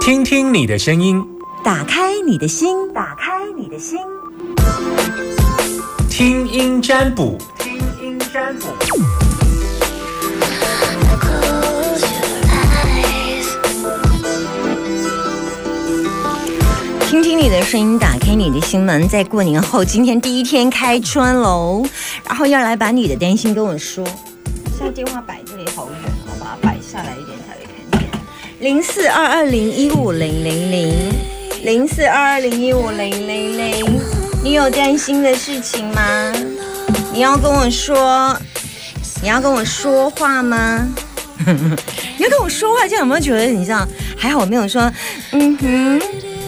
听听你的声音，打开你的心，打开你的心，听音占卜，听音占卜。听听你的声音，打开你的心门。在过年后，今天第一天开春喽，然后要来把你的担心跟我说。现在电话摆这里好远，我把它摆下来一点。零四二二零一五零零零，零四二二零一五零零零。你有担心的事情吗？你要跟我说，你要跟我说话吗？你要跟我说话，这样有没有觉得你这样还好？我没有说，嗯哼。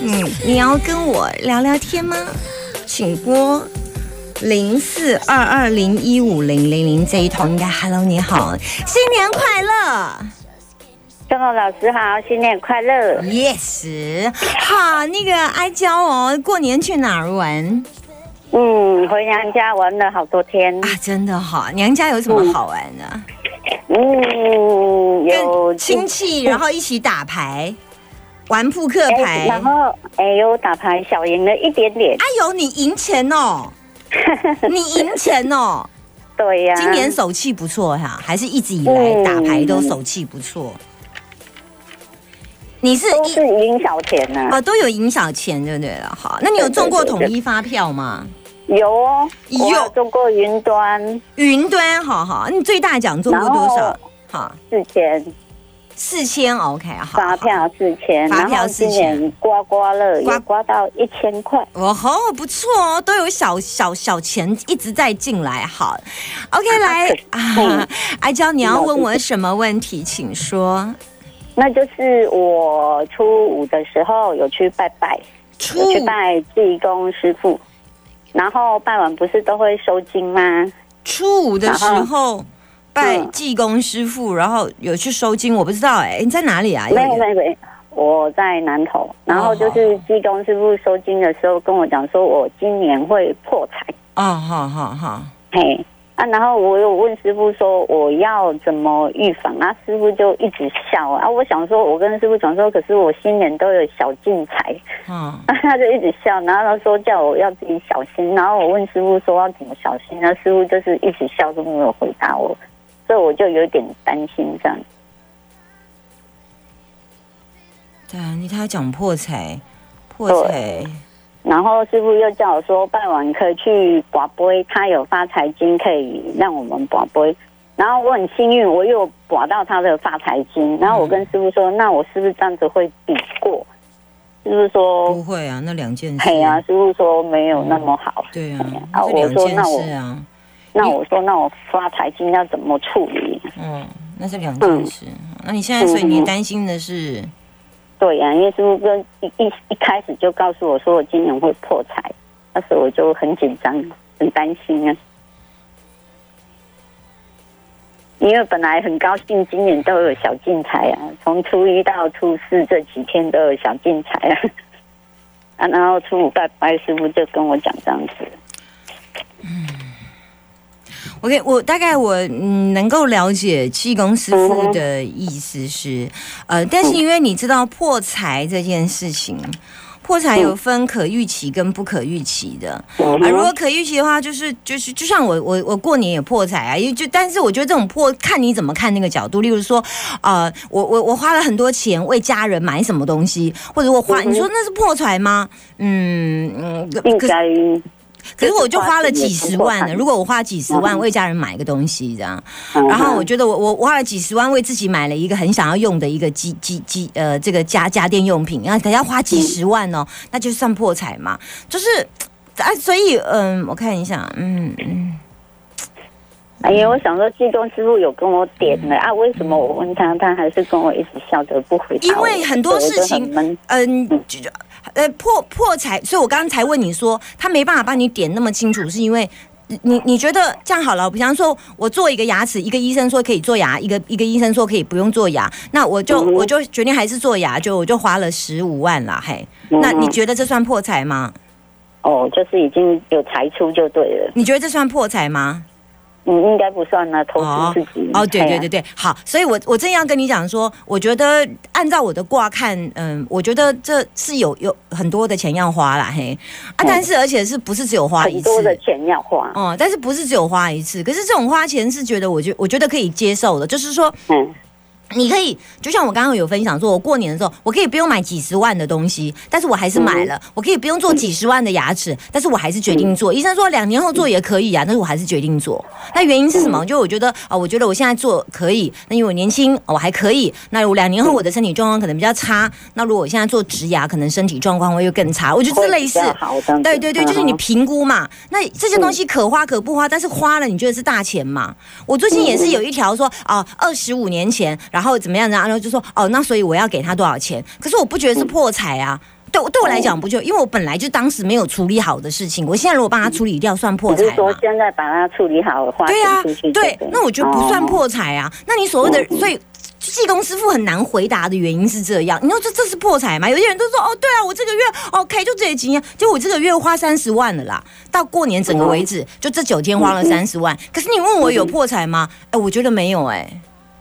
嗯，你要跟我聊聊天吗？请拨零四二二零一五零零零这一头应该。Hello，你好，新年快乐！老师好，新年快乐！Yes，好，那个哀娇哦，过年去哪儿玩？嗯，回娘家玩了好多天啊，真的好。娘家有什么好玩的？嗯，有亲戚，然后一起打牌。玩扑克牌，然后哎呦打牌小赢了一点点。哎呦，你赢钱哦！你赢钱哦！对呀，今年手气不错哈，还是一直以来打牌都手气不错。你是都是赢小钱呢？哦，都有赢小钱，对不对了？好，那你有中过统一发票吗？有哦，有中过云端。云端，好好，你最大奖中过多少？好，四千。四千，OK，好。发票四千，发票四千，刮刮乐刮刮到一千块。哦吼，不错哦，都有小小小钱一直在进来。好，OK，来啊，阿娇，你要问我什么问题，请说。那就是我初五的时候有去拜拜，去拜济公师傅，然后拜完不是都会收金吗？初五的时候。拜济公师傅，然后有去收金，我不知道哎，你在哪里啊？没有没有，我在南头。然后就是济公师傅收金的时候跟我讲说，我今年会破财。哦，好好好，嘿啊，然后我有问师傅说我要怎么预防啊？师傅就一直笑啊。我想说，我跟师傅讲说，可是我新年都有小进财。嗯，他就一直笑，然后他说叫我要自己小心。然后我问师傅说要怎么小心，那师傅就是一直笑都没有回答我。所以我就有点担心这样。对啊，你他讲破财，破财。然后师傅又叫我说拜完可以去拔杯，他有发财金可以让我们拔杯。然后我很幸运，我又刮到他的发财金。然后我跟师傅说：“那我是不是这样子会比过？”师傅说：“不会啊，那两件事。”对啊，师傅说没有那么好。对啊，啊，我说那我啊。那我说，那我发财金要怎么处理？嗯，那是两件事。那你现在所以你担心的是？对呀，因为师傅跟一一一开始就告诉我说我今年会破财，那时候我就很紧张，很担心啊。因为本来很高兴，今年都有小进财啊，从初一到初四这几天都有小进财啊。啊，然后初五拜拜，师傅就跟我讲这样子。嗯。OK，我大概我嗯能够了解气功师傅的意思是，呃，但是因为你知道破财这件事情，破财有分可预期跟不可预期的啊。如果可预期的话，就是就是就像我我我过年也破财啊，因为就但是我觉得这种破看你怎么看那个角度。例如说，呃，我我我花了很多钱为家人买什么东西，或者我花你说那是破财吗？嗯嗯，应该。可是我就花了几十万了。如果我花几十万为家人买一个东西，这样，然后我觉得我我花了几十万为自己买了一个很想要用的一个机机机呃这个家家电用品，然后等下花几十万哦，那就算破财嘛。就是啊，所以嗯，我看一下，嗯嗯。哎呀，我想说，济公师傅有跟我点了啊，为什么我问他，他还是跟我一直笑着不回答？因为很多事情，嗯，就呃破破财，所以我刚才问你说，他没办法帮你点那么清楚，是因为你你觉得这样好了？比方说，我做一个牙齿，一个医生说可以做牙，一个一个医生说可以不用做牙，那我就我就决定还是做牙，就我就花了十五万了，嘿，那你觉得这算破财吗？哦，就是已经有财出就对了。你觉得这算破财吗？嗯，应该不算呢，投资自己。哦，对对对对，好，所以我我正要跟你讲说，我觉得按照我的卦看，嗯，我觉得这是有有很多的钱要花啦，嘿啊，但是而且是不是只有花一次？很多的钱要花，嗯，但是不是只有花一次？可是这种花钱是觉得，我觉我觉得可以接受的，就是说，嗯。你可以就像我刚刚有分享说，我过年的时候，我可以不用买几十万的东西，但是我还是买了；我可以不用做几十万的牙齿，但是我还是决定做。医生说两年后做也可以啊，但是我还是决定做。那原因是什么？就我觉得啊，我觉得我现在做可以，那因为我年轻，我还可以。那我两年后我的身体状况可能比较差，那如果我现在做植牙，可能身体状况会又更差。我觉得这类似，对对对，就是你评估嘛。那这些东西可花可不花，但是花了你觉得是大钱嘛？我最近也是有一条说啊，二十五年前，然后怎么样？然后就说哦，那所以我要给他多少钱？可是我不觉得是破财啊。对，对我来讲不就因为我本来就当时没有处理好的事情，我现在如果帮他处理掉，算破财就是说现在把它处理好，花对啊，对，那我觉得不算破财啊。那你所谓的所以技工师傅很难回答的原因是这样。你说这这是破财吗？有些人都说哦，对啊，我这个月 OK 就这些钱，就我这个月花三十万了啦。到过年整个为止，就这九天花了三十万。可是你问我有破财吗？哎，我觉得没有哎。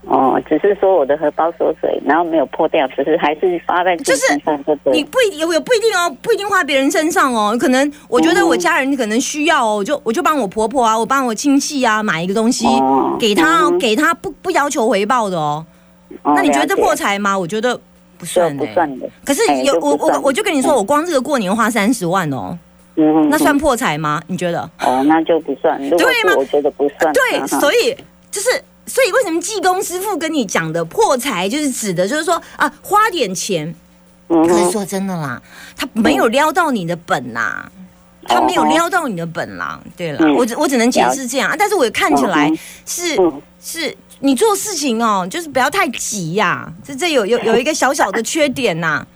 哦，只是说我的荷包缩水，然后没有破掉，只是还是发在自己身上。你不一有有不一定哦，不一定花别人身上哦。可能我觉得我家人可能需要哦，我就我就帮我婆婆啊，我帮我亲戚啊买一个东西给他，给他不不要求回报的哦。那你觉得这破财吗？我觉得不算不算的。可是有我我我就跟你说，我光这个过年花三十万哦，那算破财吗？你觉得？哦，那就不算。对吗？我觉得不算。对，所以就是。所以为什么技工师傅跟你讲的破财，就是指的，就是说啊，花点钱。可是说真的啦，他没有撩到你的本呐，他没有撩到你的本啦。对了，我只我只能解释这样啊，但是我看起来是是，你做事情哦，就是不要太急呀。这这有有有一个小小的缺点呐，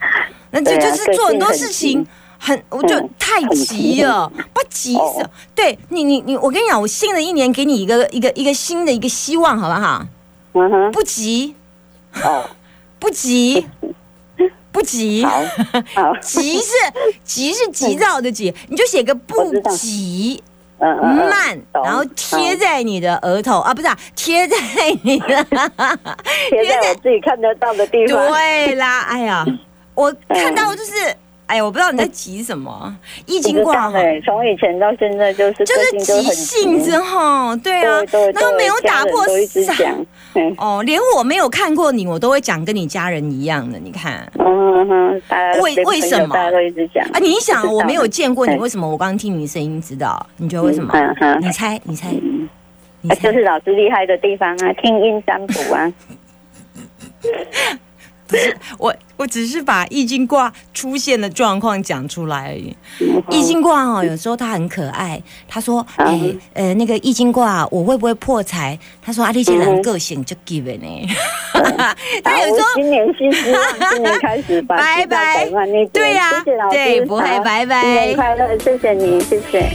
那就就是做很多事情。很，我就太急了，不急死。对你，你你，我跟你讲，我新的一年给你一个一个一个新的一个希望，好不好？嗯哼，不急，哦，不急，不急，好，急是急是急躁的急，你就写个不急，慢，然后贴在你的额头啊，不是啊，贴在你的，贴在我自己看得到的地方。对啦，哎呀，我看到就是。哎呀，我不知道你在急什么，易经卦对，从以前到现在就是就是急性子哈，对啊，然后没有打破讲，哦，连我没有看过你，我都会讲跟你家人一样的，你看，嗯哼，为为什么？大家都一直讲。啊？你想我没有见过你，为什么我刚刚听你声音知道？你觉得为什么？你猜，你猜，你就是老师厉害的地方啊，听音占卜啊。不是我，我只是把易经卦出现的状况讲出来而已。易经卦哦，有时候它很可爱。他说：“哎，呃，那个易经卦，我会不会破财？”他说：“阿丽姐人个性就 give 呢。”他有时候今年新希望，今年开始拜拜。对呀，谢谢老师，不会拜拜，新年快乐，谢谢你，谢谢。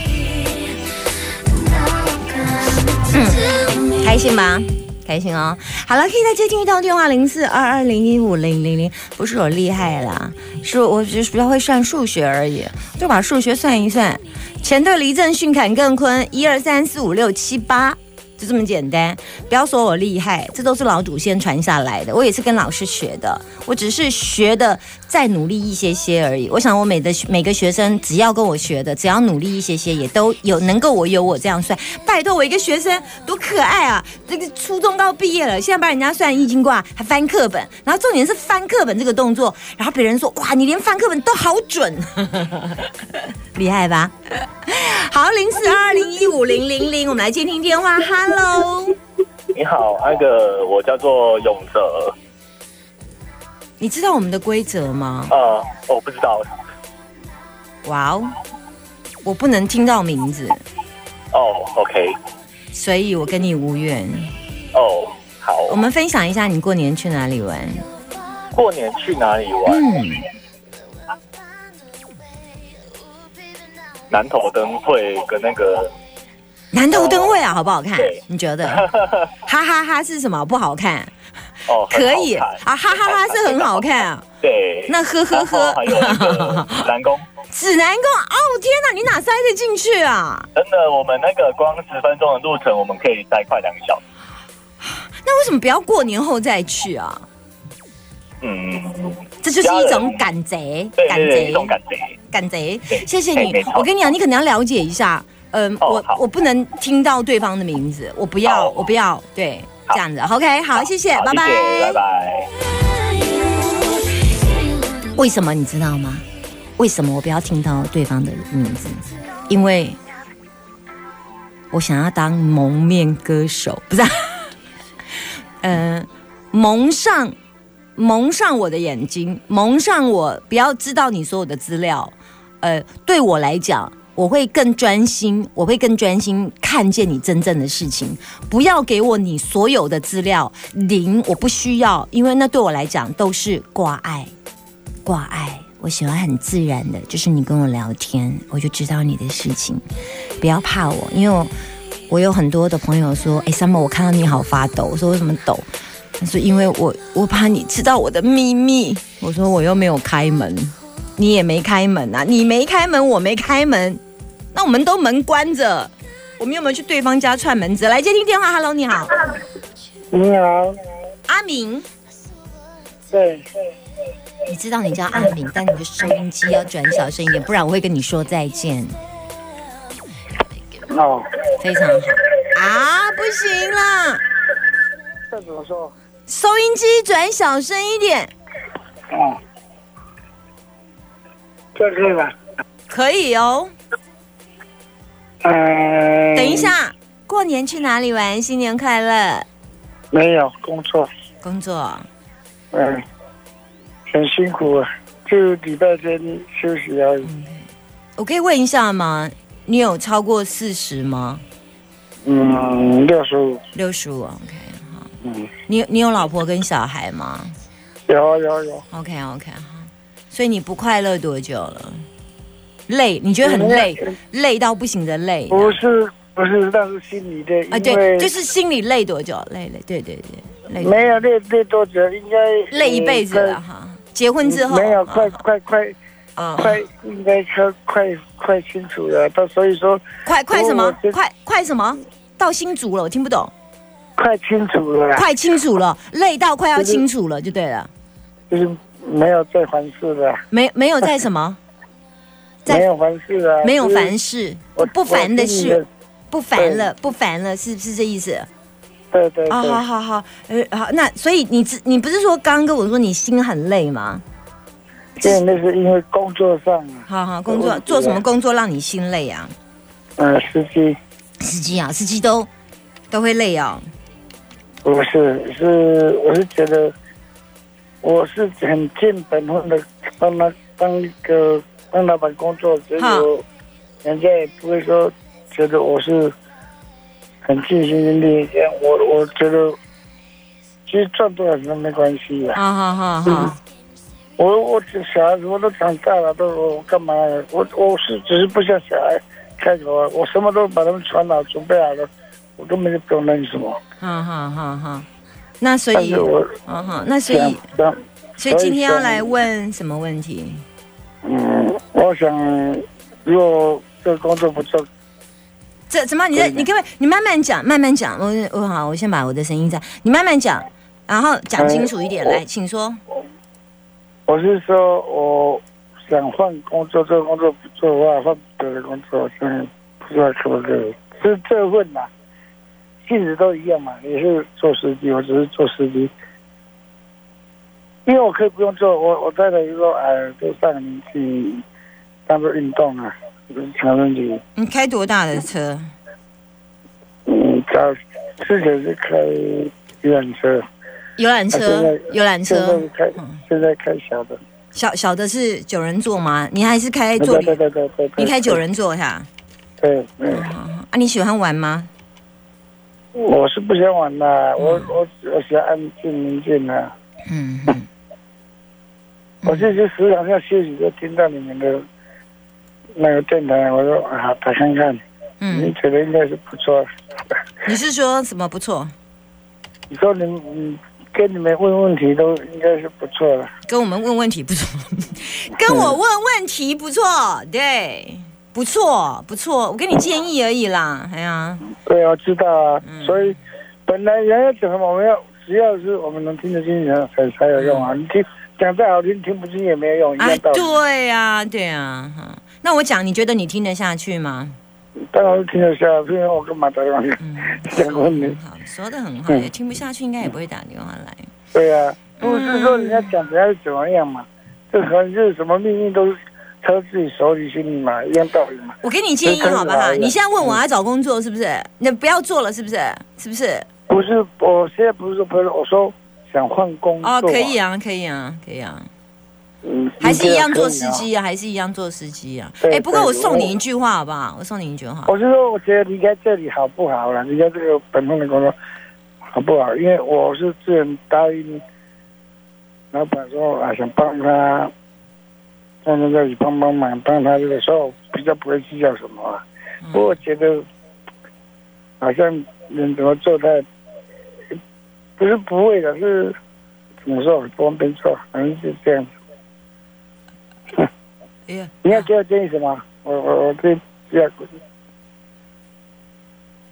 开心吗？开心哦！好了，可以再接听一道电话，零四二二零一五零零零。不是我厉害啦，是我只是比较会算数学而已，就把数学算一算。前队离阵训坎更坤，一二三四五六七八。就这么简单，不要说我厉害，这都是老祖先传下来的。我也是跟老师学的，我只是学的再努力一些些而已。我想我每的每个学生只要跟我学的，只要努力一些些，也都有能够我有我这样算。拜托我一个学生多可爱啊！这个初中高毕业了，现在帮人家算易经卦，还翻课本，然后重点是翻课本这个动作，然后别人说哇，你连翻课本都好准，厉害吧？好，零四二零一五零零零，我们来接听电话。Hello，你好，那个我叫做永泽。你知道我们的规则吗？呃，我不知道。哇哦，我不能听到名字。哦，OK。所以我跟你无缘。哦，好。我们分享一下你过年去哪里玩？过年去哪里玩？嗯。南头灯会跟那个南头灯会啊，好不好看？你觉得？哈哈哈是什么？不好看？哦，可以啊，哈哈哈 是很好看啊。对，那呵呵呵。南宫指南宫哦，天哪，你哪塞得进去啊？真的，我们那个光十分钟的路程，我们可以塞快两个小时。那为什么不要过年后再去啊？嗯，这就是一种赶贼，赶贼，一种赶贼，赶贼。谢谢你，我跟你讲，你可能要了解一下。嗯，我我不能听到对方的名字，我不要，我不要，对，这样子，OK，好，谢谢，拜拜，拜拜。为什么你知道吗？为什么我不要听到对方的名字？因为我想要当蒙面歌手，不是？嗯，蒙上，蒙上我的眼睛，蒙上我，不要知道你所有的资料。呃，对我来讲。我会更专心，我会更专心看见你真正的事情。不要给我你所有的资料，零我不需要，因为那对我来讲都是挂碍，挂碍。我喜欢很自然的，就是你跟我聊天，我就知道你的事情。不要怕我，因为我有很多的朋友说：“哎，summer，我看到你好发抖。”我说：“为什么抖？”他说：“因为我我怕你知道我的秘密。”我说：“我又没有开门。”你也没开门啊！你没开门，我没开门，那我们都门关着。我们有没有去对方家串门子？来接听电话，Hello，你好。你好，阿明。对。你知道你叫阿明，但你的收音机要转小声一点，不然我会跟你说再见。哦。非常好。啊，不行啦。这怎么说？收音机转小声一点。哦。这是吧？可以哦。嗯。等一下，过年去哪里玩？新年快乐。没有工作。工作。嗯。很辛苦啊，就礼拜天休息而已。我可以问一下吗？你有超过四十吗？嗯，六十五。六十五，OK，好。嗯。你你有老婆跟小孩吗？有有有。OK，OK。所以你不快乐多久了？累？你觉得很累？累到不行的累？不是不是，但是心里的啊，对，就是心里累多久？累累，对对对，累没有累累多久？应该累一辈子了哈。结婚之后没有，快快快啊，快应该快快快清楚了。到所以说，快快什么？快快什么？到新竹了，我听不懂。快清楚了，快清楚了，累到快要清楚了，就对了。就是。没有再凡事了，没没有在什么，没有凡事的，没有凡事，不烦的事，不烦了，不烦了，是不是这意思？对对啊，好好好，呃，好，那所以你你不是说刚刚跟我说你心很累吗？对，那是因为工作上。好好，工作做什么工作让你心累啊？呃，司机。司机啊，司机都都会累啊。不是，是我是觉得。我是很尽本分的帮他当一个帮老板工作，结果人家也不会说觉得我是很尽心尽力。我我觉得其实赚多少钱都没关系的。好好好好，我我小孩子我都长大了，都我干嘛？我我是只是不像小孩开口啊，我什么都把他们传好准备好了，我根本就不用担心什么。好好好好。那所以，嗯好，那所以，所以今天要来问什么问题？嗯，我想，如果这个工作不做，这怎么？你你各位？你慢慢讲，慢慢讲。我我好，我先把我的声音在，你慢慢讲，然后讲清楚一点。来，请说。我是说，我想换工作，这个工作不做的话，换别的工作，现在不知道可不可以？是这问呐。性质都一样嘛，也是做司机，我只是做司机，因为我可以不用做，我我太太就说，哎，都上年去，当做运动啊，不是成问题。你开多大的车？嗯，早之前是开游览车。游览车，游览车。现在开，现在开小的。小小的是九人座吗？你还是开坐？对对对对。你开九人座哈？对对。啊，你喜欢玩吗？我是不想玩的，我我我喜欢安静宁静的。嗯 我就是时常要休息，就听到你们的那个电台，我说啊，打看看。嗯。你觉得应该是不错。你是说什么不错？你说你你跟你们问问题都应该是不错的。跟我们问问题不错，跟我问问题不错，对，不错不错，我给你建议而已啦，哎呀，对，我知道啊，所以本来人家讲什么，我们要只要是我们能听得进去才才有用啊。你听讲再好听，听不进也没有用，一样道理。对呀，对呀，哈。那我讲，你觉得你听得下去吗？当然是听得下，不然我干嘛打电话讲问你？好，说的很好，也听不下去，应该也不会打电话来。对呀，不是说人家讲怎样怎么样嘛，这可能就是什么命运都操自己手里心里嘛，一样道理嘛。我给你建议好不好？你现在问我要找工作是不是？那不要做了是不是？是不是？不是，我现在不是说不是，我说想换工作。哦，可以啊，可以啊，可以啊。嗯还是一样做司机啊，还是一样做司机啊。哎，不过我送你一句话好不好？我送你一句话。我是说，我觉得离开这里好不好了？离开这个本分的工作好不好？因为我是自然答应老板说啊，想帮他，在这里帮帮忙，帮他这个时候比较不会计较什么。不过我觉得好像人怎么做他不是不会的，是怎么说不方便做，反正是这样子。哎呀，你要给我建议什么？我我我这这样。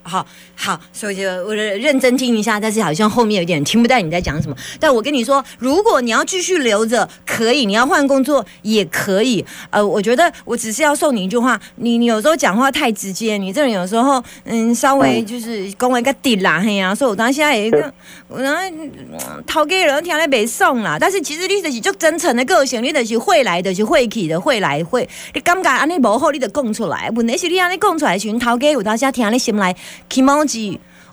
好好，所以就我认真听一下，但是好像后面有点听不到你在讲什么。但我跟你说，如果你要继续留着，可以；你要换工作也可以。呃，我觉得我只是要送你一句话：你你有时候讲话太直接，你这人有时候嗯稍微就是讲一个底啦嘿呀。所以我当现在有一个，我然后讨给人听来没送啦。但是其实你就是就真诚的个性，你就是会来的，是会去的，会来会。你感觉安尼无好，你就讲出来。问题是你安尼讲出来时，讨给有当下听你心来。起毛子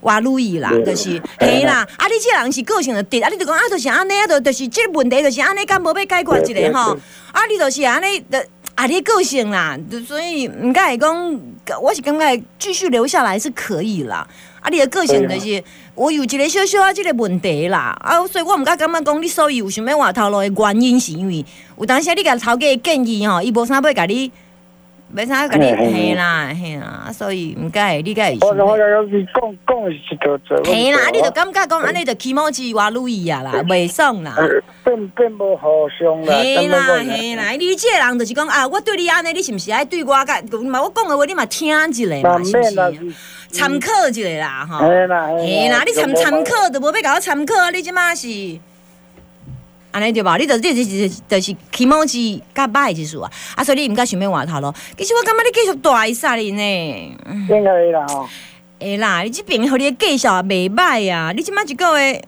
话如意啦，就是嘿啦，啊！你这人是个性的直，啊！你就讲啊，就是安尼啊，就就是这个问题，就是安尼，敢无要解决一个吼？啊！你就是安尼的，啊！你个性啦，所以唔该讲，我是感觉继续留下来是可以啦。啊！你的个性就是，我有一个小小啊，这个问题啦，啊！所以我毋敢感觉讲你所以有想要换头路的原因，是因为有当时你甲头家建议吼，伊无啥要甲你。没啥跟你嘿啦嘿啦，所以唔该，你该。我我要是讲讲是多做。嘿啦，你就感觉讲安尼就起毛字话如意啊啦，袂爽啦。并并无互相啦。嘿啦嘿啦，你这人就是讲啊，我对你安尼，你是毋是爱对我甲？嘛，我讲的话你嘛听一下嘛，是不是？参考一下啦，吼。嘿啦嘿啦，你参参考都无要甲我参考，你即马是。安尼对吧？你就你就是就是起毛字甲歹之数啊！啊，所以你毋敢想要换头咯。其实我感觉你继续大一杀哩呢。应该会啦吼。会啦，你这边互你介绍也袂歹啊！你即摆一个月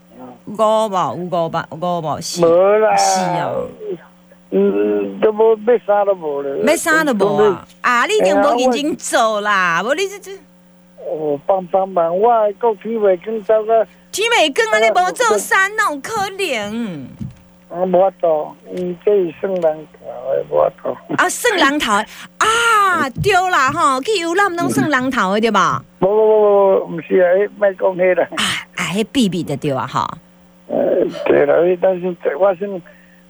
五无五五百五无是是啊。嗯，都无要啥都无咧。要啥都无啊！啊，你一定无认真做啦！无你这这。哦，帮帮忙！我个体委跟走个。体委跟安尼无做三，那有可怜。我无多，伊这是圣人头的无多。啊，圣人头啊，对啦吼，去游览拢圣人头的对吧？无无无无，毋是啊，卖讲迄啦。啊啊，迄秘密的对啊哈。呃，对啦，但是我是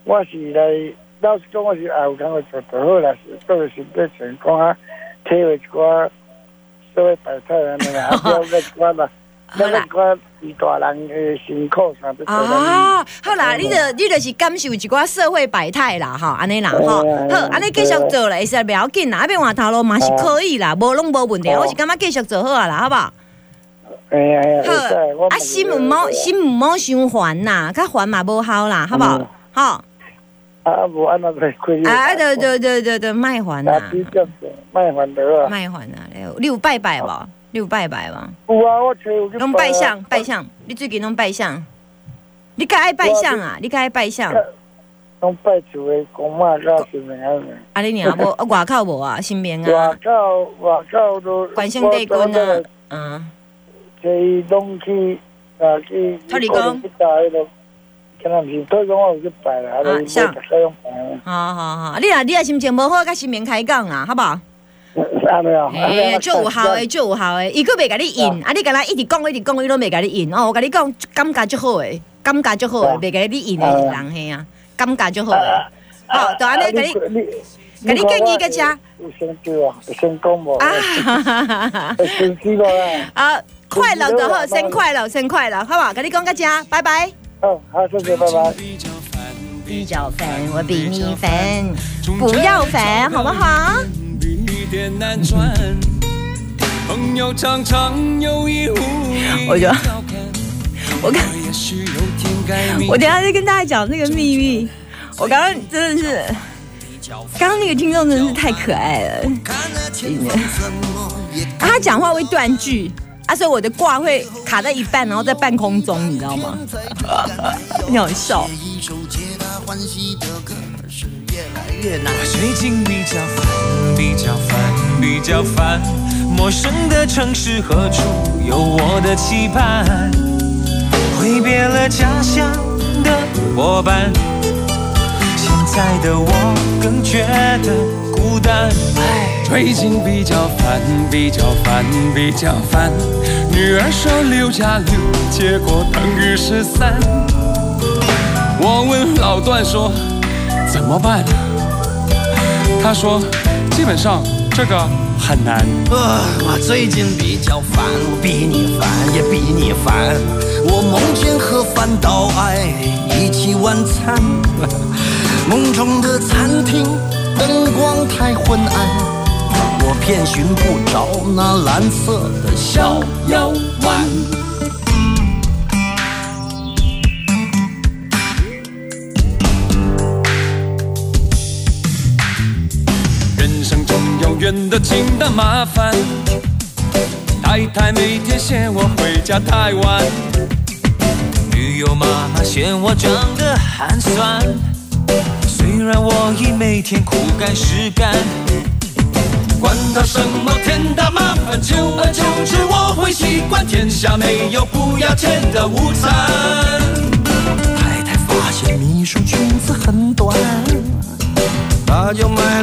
我是来，老实讲，我是也有工作做得好啦，是做是变成讲啊，体会一寡社会百态安尼啊，了解寡啦。好啦，一大人的辛苦啥的。啊，好啦，你就你著是感受一寡社会百态啦，哈，安尼啦，哈，好，安尼继续做啦，是不要紧啦，阿边换头路嘛是可以啦，无拢无问题，我是感觉继续做好啊啦，好不好？好，啊，心唔好心唔好想烦啦，较烦嘛无好啦，好不好？好。啊，无安那在亏。啊，对对对对对，卖还啦。卖还得啊。卖还啊，你有拜拜无？你有拜拜吗？有啊，我找有去拜。拜相，拜相。你最近拢拜相？你较爱拜相啊？你较爱拜相？拢拜厝的公妈甲新明啊。啊，你娘无？啊 外口无啊？新明啊？外口外口都。关圣帝君啊。嗯。这拢去啊去。托你讲。今日是托讲我有去拜啦，啊，像。好好好，你啊，你啊心情无好，甲新明开讲啊，好不好？哎，最有效的，最有效的，伊佫袂甲你应，啊！你甲他一直讲，一直讲，伊拢袂甲你应哦。我甲你讲，感觉足好诶，感觉足好诶，袂甲你应诶人嘿啊，感觉足好诶。好，就安尼甲你，甲你建议个家。先叫啊，先讲无。啊哈哈哈哈！先知道啦。啊，快乐就好，先快乐，先快乐，好不好？甲你讲个家，拜拜。好，好，谢谢，拜拜。比较烦，我比你烦，不要烦，好不好？我觉得，我刚，我等下再跟大家讲那个秘密。我刚刚真的是，刚刚那个听众真的是太可爱了。他讲话会断句，啊，所以我的挂会卡在一半，然后在半空中，你知道吗？你好笑。最近比较烦，比较烦，比较烦。陌生的城市，何处有我的期盼？挥别了家乡的伙伴，现在的我更觉得孤单。最近比较烦，比较烦，比较烦。女儿说六加六，结果等于十三。我问老段说怎么办？他说基本上这个很难。呃我最近比较烦，我比你烦也比你烦。我梦见和范岛爱一起晚餐，梦中的餐厅灯光太昏暗，我偏寻不着那蓝色的小药丸。的清淡麻烦，太太每天嫌我回家太晚，女友妈妈嫌我长得寒酸。虽然我已每天苦干实干，管他什么天大麻烦，久而久之我会习惯。天下没有不要钱的午餐。